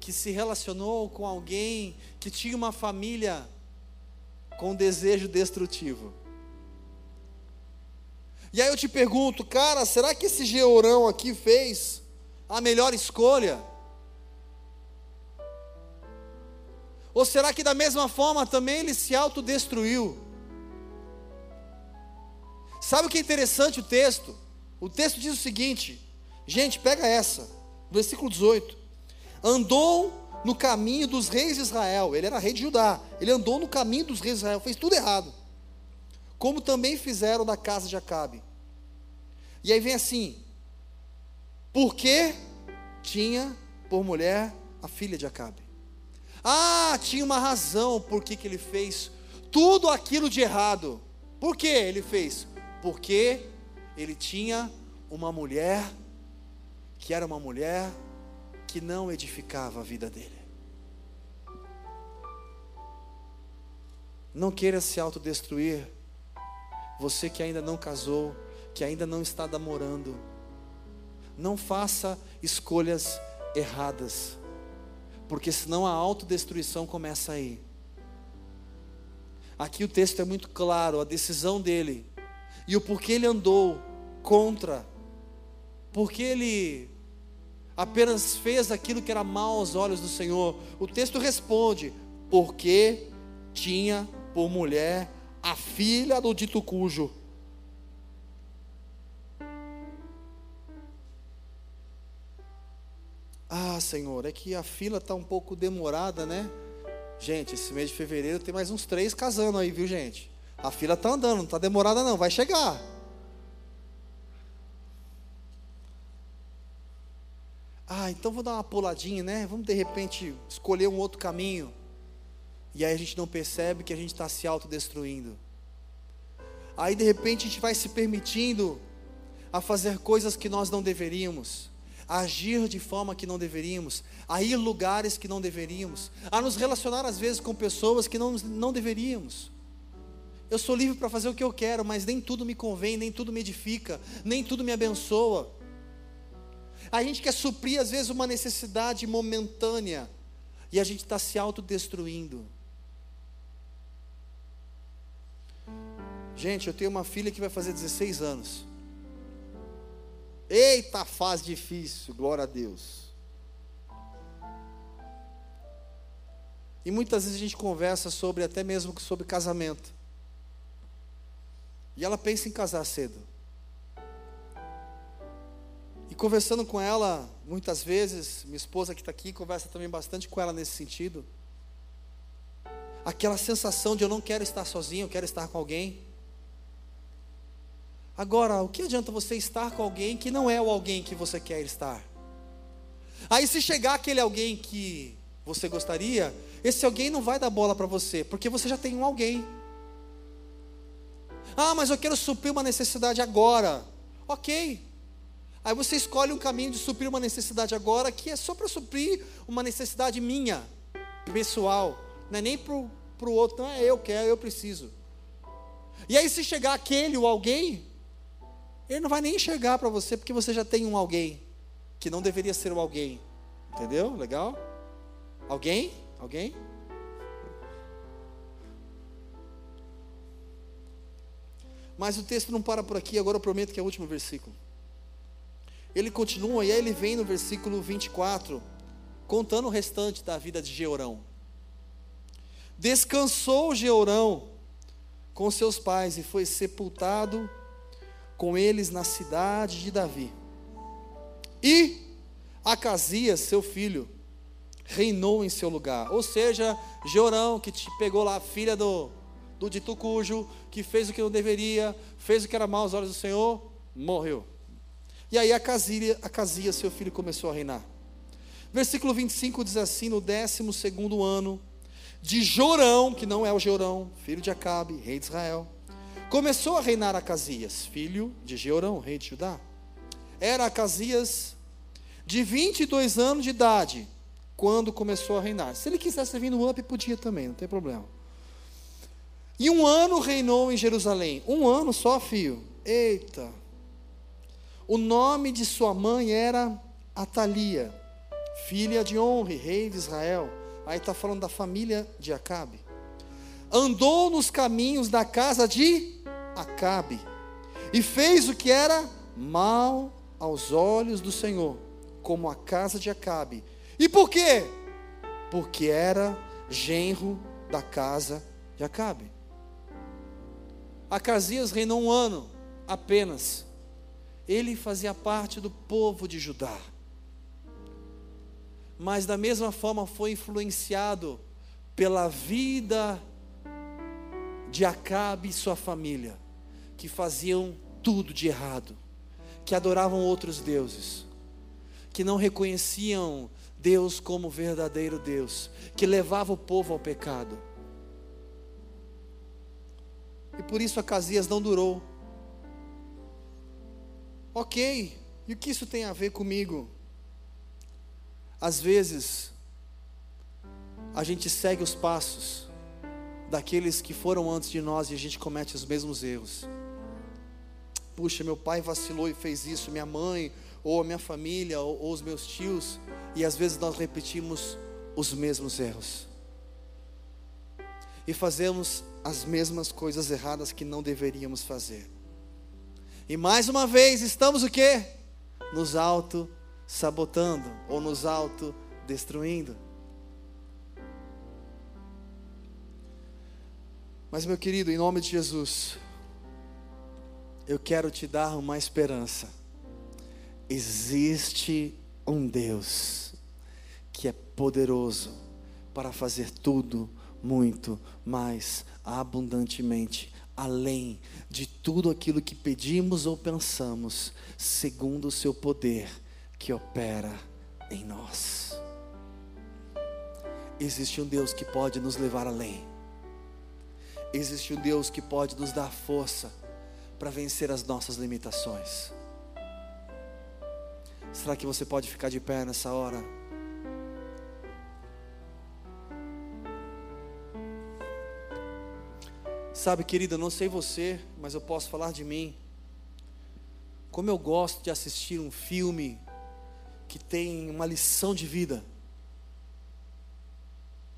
que se relacionou com alguém que tinha uma família com desejo destrutivo. E aí eu te pergunto, cara, será que esse Georão aqui fez a melhor escolha? Ou será que da mesma forma também ele se autodestruiu? Sabe o que é interessante o texto? O texto diz o seguinte, gente, pega essa, versículo 18: Andou no caminho dos reis de Israel, ele era rei de Judá, ele andou no caminho dos reis de Israel, fez tudo errado, como também fizeram da casa de Acabe. E aí vem assim: porque tinha por mulher a filha de Acabe. Ah, tinha uma razão por que, que ele fez tudo aquilo de errado. Por que ele fez? Porque ele tinha uma mulher que era uma mulher que não edificava a vida dele. Não queira se autodestruir. Você que ainda não casou, que ainda não está namorando, não faça escolhas erradas, porque senão a autodestruição começa aí. Aqui o texto é muito claro, a decisão dele e o porquê ele andou contra, porque ele apenas fez aquilo que era mal aos olhos do Senhor. O texto responde: porque tinha por mulher a filha do dito cujo. Ah, Senhor, é que a fila está um pouco demorada, né? Gente, esse mês de fevereiro tem mais uns três casando aí, viu, gente? A fila está andando, não está demorada não, vai chegar. Ah, então vou dar uma puladinha, né? Vamos de repente escolher um outro caminho. E aí a gente não percebe que a gente está se autodestruindo. Aí de repente a gente vai se permitindo a fazer coisas que nós não deveríamos, agir de forma que não deveríamos, a ir lugares que não deveríamos, a nos relacionar às vezes com pessoas que não, não deveríamos. Eu sou livre para fazer o que eu quero, mas nem tudo me convém, nem tudo me edifica, nem tudo me abençoa. A gente quer suprir às vezes uma necessidade momentânea e a gente está se autodestruindo. Gente, eu tenho uma filha que vai fazer 16 anos. Eita, fase difícil, glória a Deus. E muitas vezes a gente conversa sobre, até mesmo sobre casamento. E ela pensa em casar cedo. E conversando com ela, muitas vezes, minha esposa que está aqui, conversa também bastante com ela nesse sentido. Aquela sensação de eu não quero estar sozinho, eu quero estar com alguém. Agora, o que adianta você estar com alguém que não é o alguém que você quer estar? Aí, se chegar aquele alguém que você gostaria, esse alguém não vai dar bola para você, porque você já tem um alguém. Ah, mas eu quero suprir uma necessidade agora. Ok. Aí você escolhe um caminho de suprir uma necessidade agora que é só para suprir uma necessidade minha, pessoal. Não é nem para o outro, não é eu quero, eu preciso. E aí, se chegar aquele ou alguém, ele não vai nem enxergar para você, porque você já tem um alguém, que não deveria ser o alguém. Entendeu? Legal? Alguém? Alguém? Mas o texto não para por aqui, agora eu prometo que é o último versículo. Ele continua, e aí ele vem no versículo 24, contando o restante da vida de Georão. Descansou Georão com seus pais e foi sepultado com eles na cidade de Davi. E Acasias, seu filho, reinou em seu lugar. Ou seja, Jorão, que te pegou lá filha do, do dito cujo, que fez o que não deveria, fez o que era mal aos olhos do Senhor, morreu. E aí Acasias, Acasias seu filho, começou a reinar. Versículo 25 diz assim: No décimo segundo ano de Jorão, que não é o Jorão, filho de Acabe, rei de Israel, Começou a reinar Acasias, filho de Jeorão, rei de Judá. Era Acasias de 22 anos de idade quando começou a reinar. Se ele quisesse vir no up, podia também, não tem problema. E um ano reinou em Jerusalém. Um ano só, filho. Eita. O nome de sua mãe era Atalia, filha de Honre, rei de Israel. Aí está falando da família de Acabe. Andou nos caminhos da casa de Acabe e fez o que era mal aos olhos do Senhor, como a casa de Acabe. E por quê? Porque era genro da casa de Acabe. Acasias reinou um ano apenas. Ele fazia parte do povo de Judá. Mas da mesma forma foi influenciado pela vida de Acabe e sua família que faziam tudo de errado, que adoravam outros deuses, que não reconheciam Deus como verdadeiro Deus, que levava o povo ao pecado. E por isso Acasias não durou. Ok, e o que isso tem a ver comigo? Às vezes, a gente segue os passos daqueles que foram antes de nós e a gente comete os mesmos erros. Puxa, meu pai vacilou e fez isso, minha mãe, ou a minha família, ou, ou os meus tios, e às vezes nós repetimos os mesmos erros. E fazemos as mesmas coisas erradas que não deveríamos fazer. E mais uma vez estamos o quê? Nos auto sabotando ou nos auto destruindo. Mas meu querido, em nome de Jesus, eu quero te dar uma esperança. Existe um Deus que é poderoso para fazer tudo muito mais abundantemente, além de tudo aquilo que pedimos ou pensamos, segundo o seu poder que opera em nós. Existe um Deus que pode nos levar além. Existe um Deus que pode nos dar força para vencer as nossas limitações. Será que você pode ficar de pé nessa hora? Sabe, querida, não sei você, mas eu posso falar de mim. Como eu gosto de assistir um filme que tem uma lição de vida.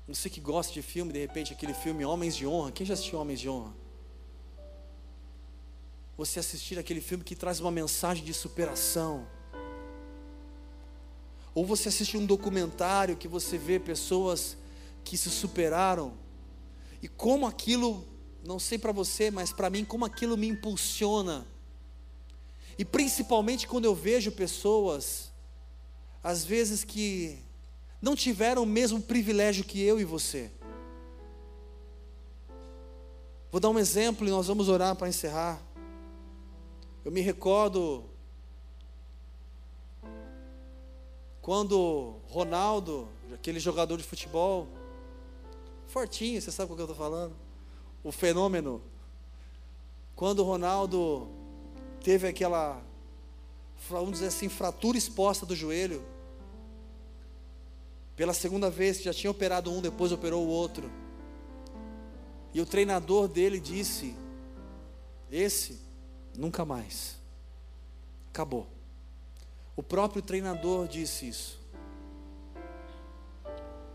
Você que gosta de filme, de repente aquele filme Homens de Honra. Quem já assistiu Homens de Honra? Você assistir aquele filme que traz uma mensagem de superação. Ou você assistir um documentário que você vê pessoas que se superaram. E como aquilo, não sei para você, mas para mim, como aquilo me impulsiona. E principalmente quando eu vejo pessoas, às vezes que não tiveram o mesmo privilégio que eu e você. Vou dar um exemplo e nós vamos orar para encerrar. Eu me recordo quando Ronaldo, aquele jogador de futebol, fortinho, você sabe o que eu estou falando? O fenômeno. Quando Ronaldo teve aquela, vamos dizer assim, fratura exposta do joelho, pela segunda vez, já tinha operado um, depois operou o outro. E o treinador dele disse: Esse, nunca mais. Acabou. O próprio treinador disse isso.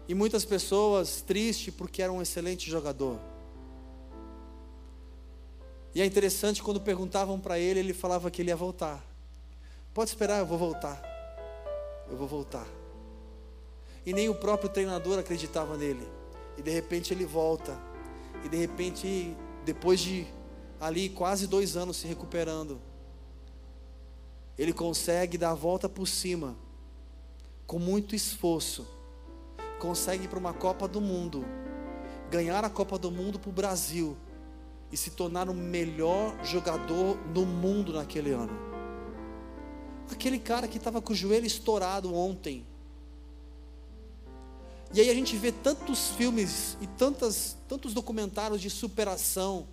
E muitas pessoas tristes porque era um excelente jogador. E é interessante quando perguntavam para ele, ele falava que ele ia voltar. Pode esperar, eu vou voltar. Eu vou voltar e nem o próprio treinador acreditava nele. E de repente ele volta, e de repente, depois de ali quase dois anos se recuperando, ele consegue dar a volta por cima, com muito esforço, consegue ir para uma Copa do Mundo, ganhar a Copa do Mundo para o Brasil e se tornar o melhor jogador do mundo naquele ano. Aquele cara que estava com o joelho estourado ontem, e aí a gente vê tantos filmes e tantas, tantos documentários de superação.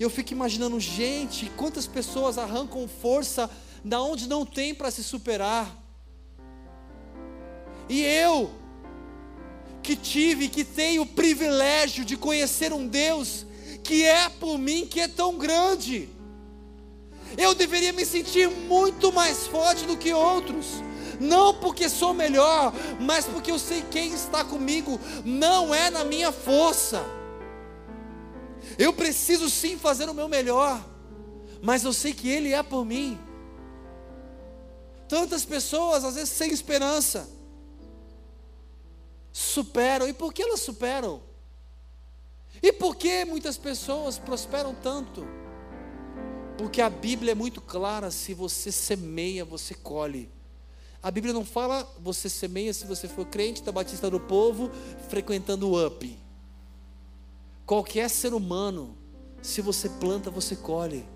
Eu fico imaginando, gente, quantas pessoas arrancam força da onde não tem para se superar. E eu, que tive, que tenho o privilégio de conhecer um Deus que é por mim, que é tão grande. Eu deveria me sentir muito mais forte do que outros não porque sou melhor, mas porque eu sei quem está comigo, não é na minha força. Eu preciso sim fazer o meu melhor, mas eu sei que Ele é por mim. Tantas pessoas, às vezes sem esperança, superam, e por que elas superam? E por que muitas pessoas prosperam tanto? Porque a Bíblia é muito clara: se você semeia, você colhe. A Bíblia não fala você semeia se você for crente da Batista do Povo, frequentando o UP. Qualquer ser humano, se você planta, você colhe.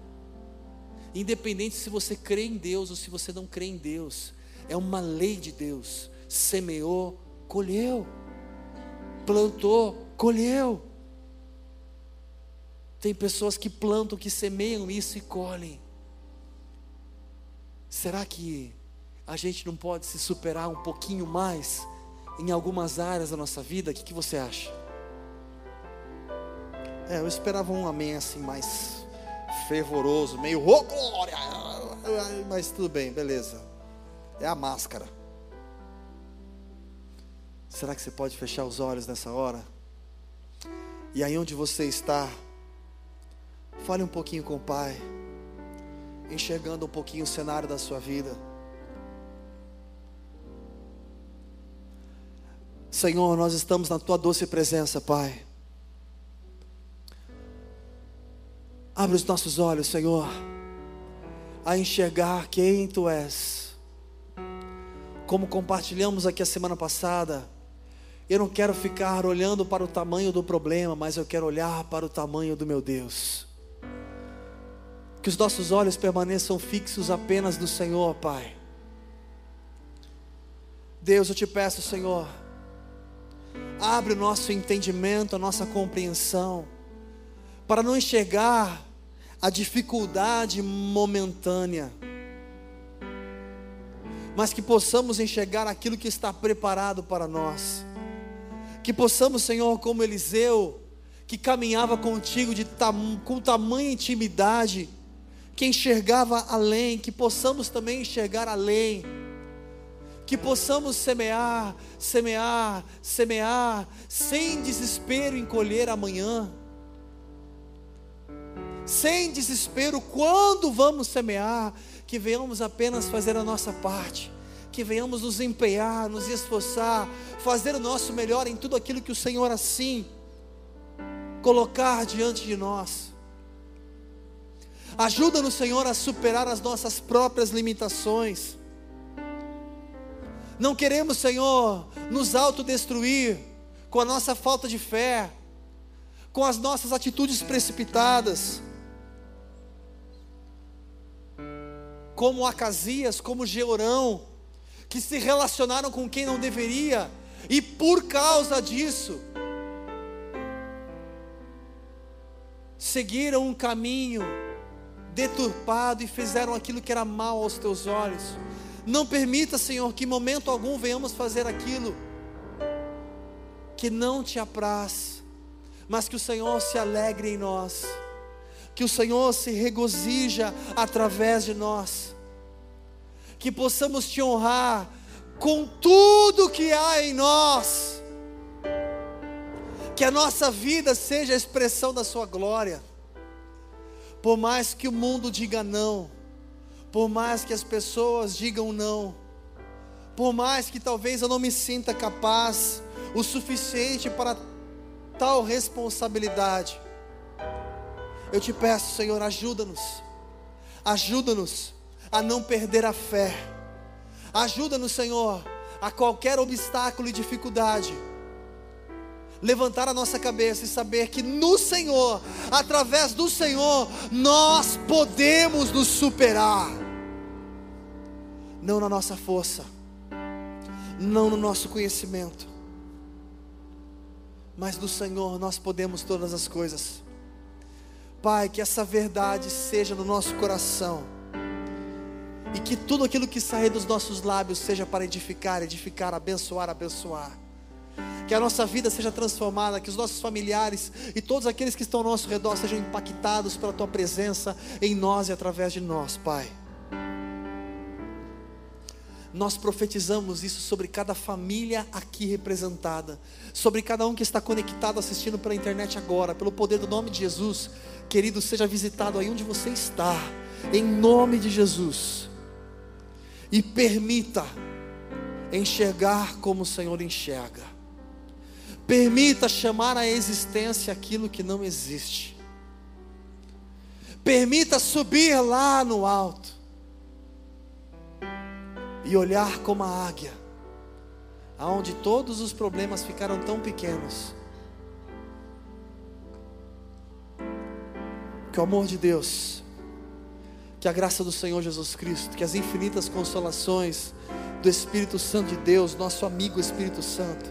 Independente se você crê em Deus ou se você não crê em Deus, é uma lei de Deus. Semeou, colheu. Plantou, colheu. Tem pessoas que plantam, que semeiam isso e colhem. Será que a gente não pode se superar um pouquinho mais em algumas áreas da nossa vida? O que, que você acha? É, eu esperava um amém assim mais fervoroso, meio oh, glória, mas tudo bem, beleza. É a máscara. Será que você pode fechar os olhos nessa hora? E aí onde você está, fale um pouquinho com o Pai, enxergando um pouquinho o cenário da sua vida. Senhor, nós estamos na tua doce presença, Pai. Abre os nossos olhos, Senhor, a enxergar quem Tu és. Como compartilhamos aqui a semana passada, eu não quero ficar olhando para o tamanho do problema, mas eu quero olhar para o tamanho do meu Deus. Que os nossos olhos permaneçam fixos apenas no Senhor, Pai. Deus, eu te peço, Senhor, abre o nosso entendimento, a nossa compreensão para não enxergar a dificuldade momentânea, mas que possamos enxergar aquilo que está preparado para nós. Que possamos, Senhor, como Eliseu, que caminhava contigo de tam, com tamanha intimidade, que enxergava além, que possamos também enxergar além, que possamos semear, semear, semear, sem desespero em colher amanhã sem desespero, quando vamos semear, que venhamos apenas fazer a nossa parte, que venhamos nos empenhar, nos esforçar, fazer o nosso melhor em tudo aquilo que o Senhor assim colocar diante de nós. Ajuda-nos, Senhor, a superar as nossas próprias limitações. Não queremos, Senhor, nos autodestruir com a nossa falta de fé, com as nossas atitudes precipitadas como Acasias, como Georão, que se relacionaram com quem não deveria, e por causa disso, seguiram um caminho deturpado e fizeram aquilo que era mal aos teus olhos. Não permita, Senhor, que em momento algum venhamos fazer aquilo que não te apraz, mas que o Senhor se alegre em nós que o Senhor se regozija através de nós, que possamos te honrar com tudo que há em nós, que a nossa vida seja a expressão da Sua glória, por mais que o mundo diga não, por mais que as pessoas digam não, por mais que talvez eu não me sinta capaz o suficiente para tal responsabilidade, eu te peço, Senhor, ajuda-nos, ajuda-nos a não perder a fé, ajuda-nos, Senhor, a qualquer obstáculo e dificuldade, levantar a nossa cabeça e saber que no Senhor, através do Senhor, nós podemos nos superar, não na nossa força, não no nosso conhecimento, mas do Senhor nós podemos todas as coisas. Pai, que essa verdade seja no nosso coração. E que tudo aquilo que sair dos nossos lábios seja para edificar, edificar, abençoar, abençoar. Que a nossa vida seja transformada, que os nossos familiares e todos aqueles que estão ao nosso redor sejam impactados pela tua presença em nós e através de nós, Pai. Nós profetizamos isso sobre cada família aqui representada, sobre cada um que está conectado assistindo pela internet agora, pelo poder do nome de Jesus Querido, seja visitado aí onde você está, em nome de Jesus, e permita enxergar como o Senhor enxerga, permita chamar à existência aquilo que não existe, permita subir lá no alto e olhar como a águia, aonde todos os problemas ficaram tão pequenos que o amor de Deus, Que a graça do Senhor Jesus Cristo, que as infinitas consolações do Espírito Santo de Deus, nosso amigo Espírito Santo,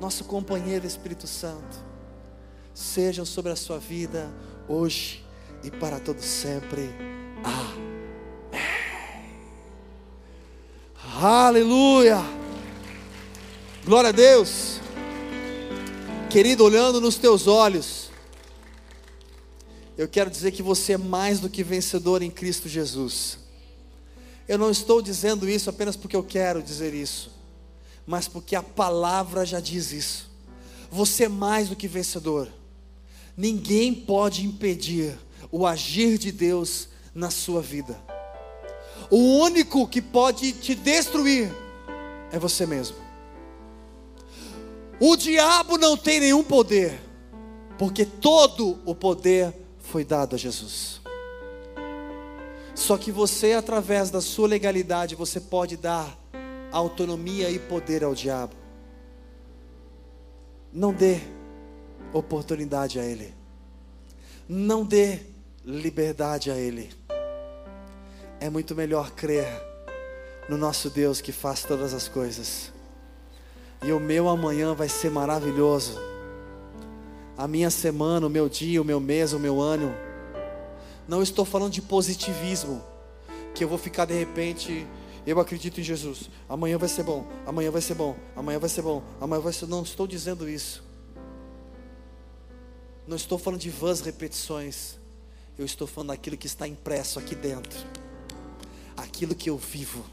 nosso companheiro Espírito Santo, sejam sobre a sua vida hoje e para todo sempre. Amém. Aleluia. Glória a Deus. Querido, olhando nos teus olhos, eu quero dizer que você é mais do que vencedor em Cristo Jesus. Eu não estou dizendo isso apenas porque eu quero dizer isso, mas porque a palavra já diz isso. Você é mais do que vencedor. Ninguém pode impedir o agir de Deus na sua vida. O único que pode te destruir é você mesmo. O diabo não tem nenhum poder, porque todo o poder foi dado a Jesus. Só que você, através da sua legalidade, você pode dar autonomia e poder ao diabo. Não dê oportunidade a ele. Não dê liberdade a ele. É muito melhor crer no nosso Deus que faz todas as coisas. E o meu amanhã vai ser maravilhoso. A minha semana, o meu dia, o meu mês, o meu ano. Não estou falando de positivismo, que eu vou ficar de repente, eu acredito em Jesus. Amanhã vai ser bom, amanhã vai ser bom, amanhã vai ser bom, amanhã vai ser. Não estou dizendo isso. Não estou falando de vãs repetições. Eu estou falando daquilo que está impresso aqui dentro. Aquilo que eu vivo.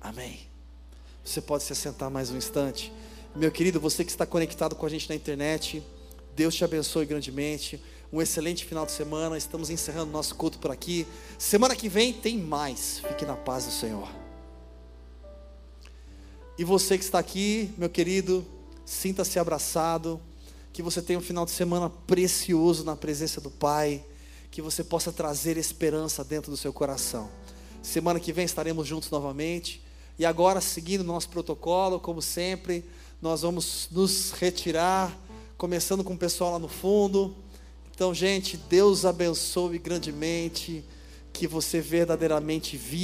Amém. Você pode se assentar mais um instante. Meu querido, você que está conectado com a gente na internet, Deus te abençoe grandemente. Um excelente final de semana. Estamos encerrando nosso culto por aqui. Semana que vem tem mais. Fique na paz do Senhor. E você que está aqui, meu querido, sinta-se abraçado. Que você tenha um final de semana precioso na presença do Pai. Que você possa trazer esperança dentro do seu coração. Semana que vem estaremos juntos novamente. E agora, seguindo nosso protocolo, como sempre, nós vamos nos retirar, começando com o pessoal lá no fundo. Então, gente, Deus abençoe grandemente, que você verdadeiramente viva.